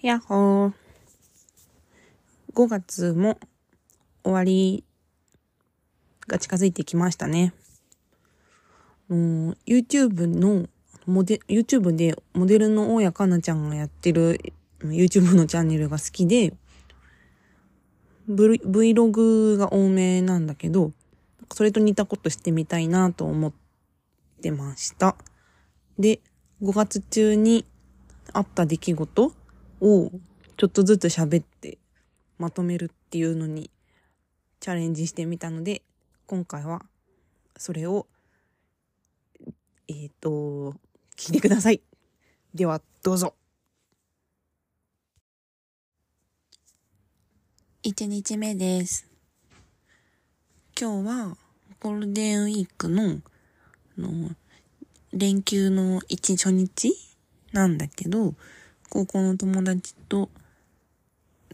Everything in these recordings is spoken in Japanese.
やっほー。5月も終わりが近づいてきましたね。YouTube のモデ、YouTube でモデルの大谷かなちゃんがやってる YouTube のチャンネルが好きで、Vlog が多めなんだけど、それと似たことしてみたいなと思ってました。で、5月中にあった出来事をちょっとずつ喋ってまとめるっていうのにチャレンジしてみたので、今回はそれを、えっ、ー、と、聞いてください。では、どうぞ。1日目です。今日はゴールデンウィークのの連休の一初日なんだけど、高校の友達と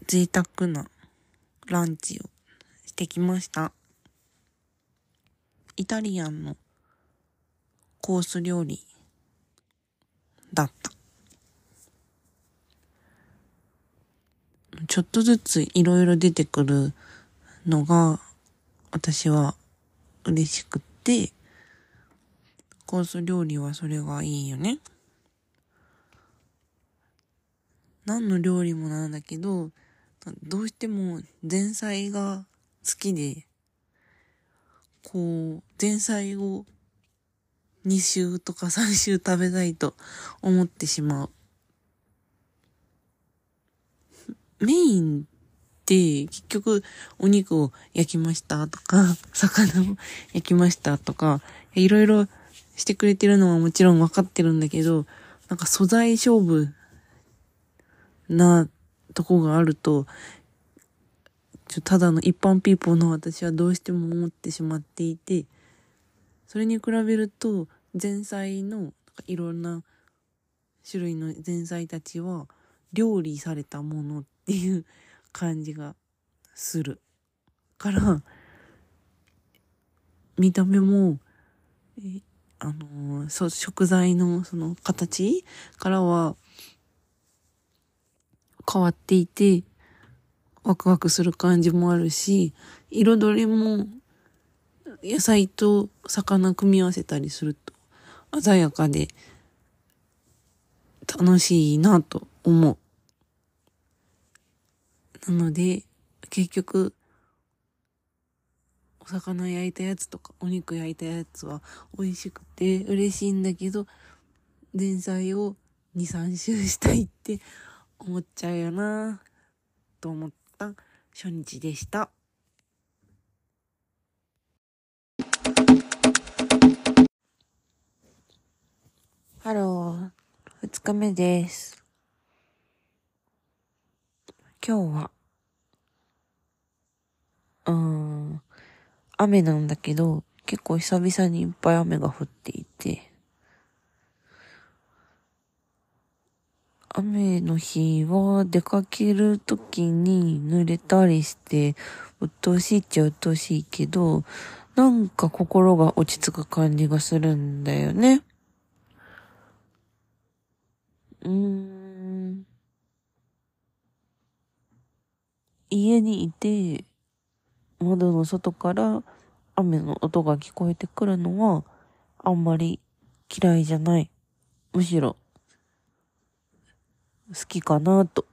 贅沢なランチをしてきました。イタリアンのコース料理だった。ちょっとずついろいろ出てくるのが私は嬉しくって、コース料理はそれがいいよね。何の料理もなんだけど、どうしても前菜が好きで、こう、前菜を2週とか3週食べたいと思ってしまう。メインって結局お肉を焼きましたとか、魚を焼きましたとか、いろいろしてくれてるのはもちろんわかってるんだけど、なんか素材勝負なとこがあると、ちょただの一般ピーポーの私はどうしても思ってしまっていて、それに比べると前菜のいろんな種類の前菜たちは料理されたものっていう感じがする。から、見た目も、あのそ食材のその形からは変わっていて、ワクワクする感じもあるし、彩りも野菜と魚組み合わせたりすると鮮やかで楽しいなと思う。なので、結局、お魚焼いたやつとかお肉焼いたやつは美味しくて嬉しいんだけど、前菜を2、3周したいって思っちゃうよなと思った初日でした。ハロー、二日目です。今日は、うん、雨なんだけど、結構久々にいっぱい雨が降っていて、雨の日は出かけるときに濡れたりして、鬱陶しいっちゃ鬱陶しいけど、なんか心が落ち着く感じがするんだよね。うーん。家にいて、窓の外から雨の音が聞こえてくるのは、あんまり嫌いじゃない。むしろ好きかなと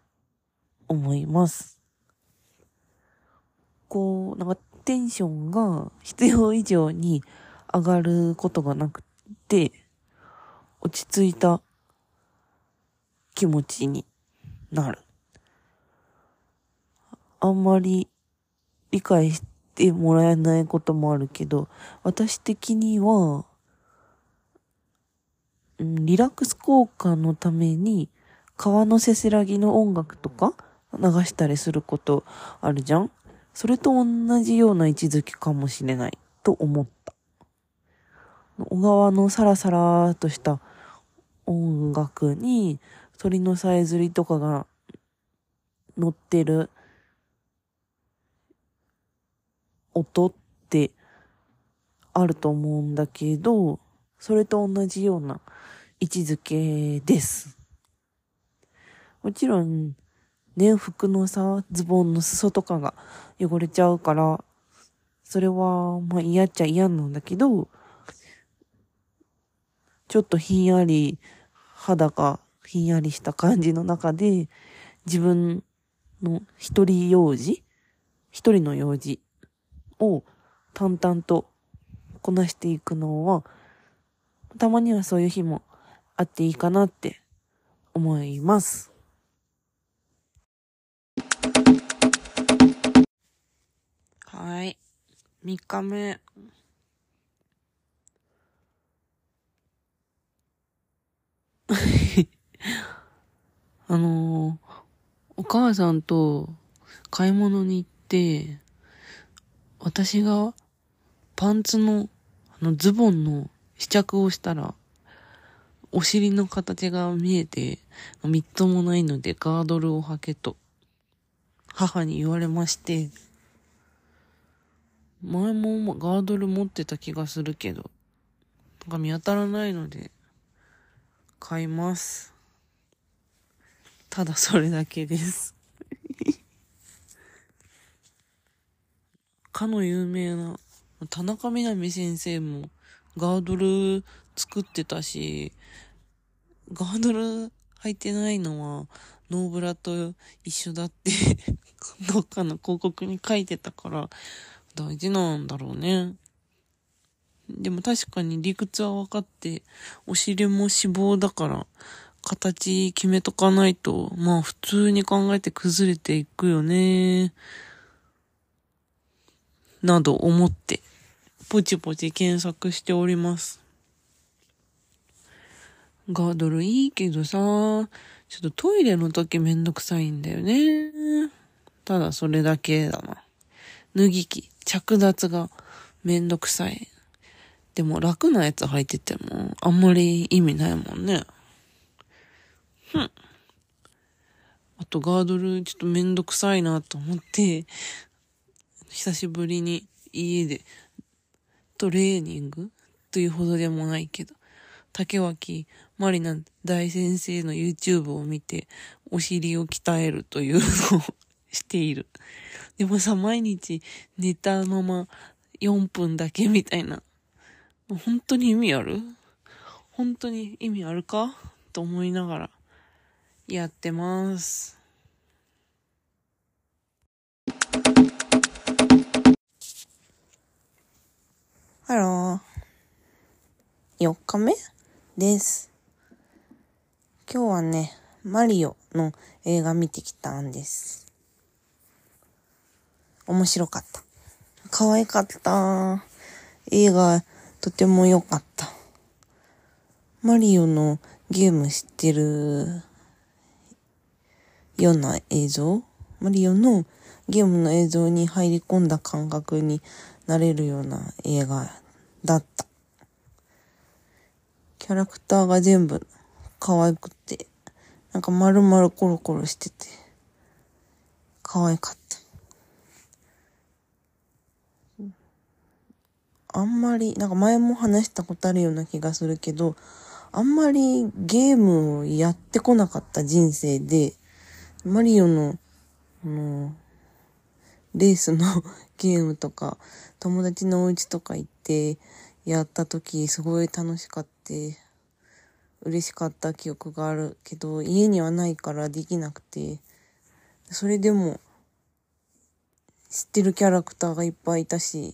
思います。こう、なんかテンションが必要以上に上がることがなくて、落ち着いた気持ちになる。あんまり理解してもらえないこともあるけど、私的には、リラックス効果のために川のせせらぎの音楽とか流したりすることあるじゃん？それと同じような位置づけかもしれないと思った。小川のサラサラとした音楽に鳥のさえずりとかが乗ってる音ってあると思うんだけど、それと同じような位置づけです。もちろん、ね、服のさ、ズボンの裾とかが汚れちゃうから、それは、まあ嫌っちゃ嫌なんだけど、ちょっとひんやり、肌がひんやりした感じの中で、自分の一人用事一人の用事を淡々とこなしていくのは、たまにはそういう日もあっていいかなって思います。はい。3日目。あのー、お母さんと買い物に行って、私がパンツの、あの、ズボンの試着をしたら、お尻の形が見えて、みっともないのでガードルを履けと、母に言われまして、前もガードル持ってた気がするけど、なんか見当たらないので、買います。ただそれだけです かの有名な田中みな実先生もガードル作ってたし、ガードル履いてないのはノーブラと一緒だって どっかの広告に書いてたから大事なんだろうね。でも確かに理屈は分かって、お尻も脂肪だから、形決めとかないと、まあ普通に考えて崩れていくよね。など思って、ポチポチ検索しております。ガードルいいけどさ、ちょっとトイレの時めんどくさいんだよね。ただそれだけだな。脱ぎ着、着脱がめんどくさい。でも楽なやつ履いててもあんまり意味ないもんね。ふん。あとガードルちょっとめんどくさいなと思って、久しぶりに家でトレーニングというほどでもないけど、竹脇まりな大先生の YouTube を見て、お尻を鍛えるというのをしている。でもさ、毎日寝たまま4分だけみたいな。本当に意味ある？本当に意味あるか？と思いながらやってます。ハロー。4日目です。今日はね、マリオの映画見てきたんです。面白かった。可愛かった。映画、とても良かった。マリオのゲーム知ってるような映像？マリオのゲームの映像に入り込んだ感覚になれるような映画だった。キャラクターが全部可愛くて、なんか丸々コロコロしてて、可愛かった。あんまり、なんか前も話したことあるような気がするけど、あんまりゲームをやってこなかった人生で、マリオの、あの、レースの ゲームとか、友達のお家とか行ってやった時、すごい楽しかった。嬉しかった記憶があるけど、家にはないからできなくて、それでも、知ってるキャラクターがいっぱいいたし、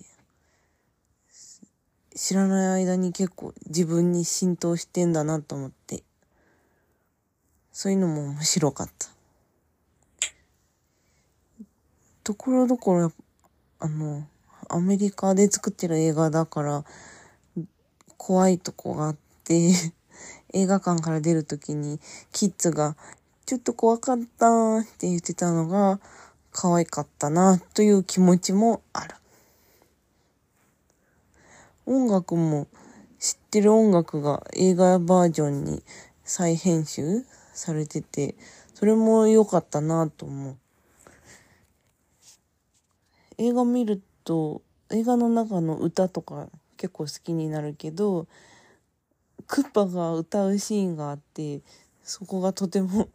知らない間に結構自分に浸透してんだなと思って、そういうのも面白かった。ところどころ、あの、アメリカで作ってる映画だから、怖いとこがあって 映画館から出るときに、キッズが、ちょっと怖かったって言ってたのが、可愛かったな、という気持ちもある。音楽も知ってる音楽が映画バージョンに再編集されてて、それも良かったなと思う。映画見ると、映画の中の歌とか結構好きになるけど、クッパが歌うシーンがあって、そこがとても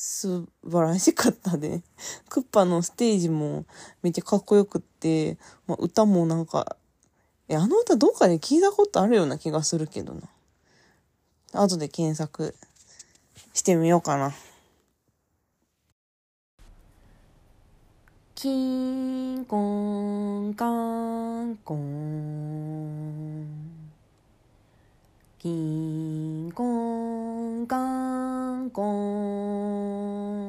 素晴らしかったで。クッパのステージもめっちゃかっこよくって、まあ、歌もなんか、え、あの歌どっかで聞いたことあるような気がするけどな。後で検索してみようかな。キンコンカンコンキンコンカンコン。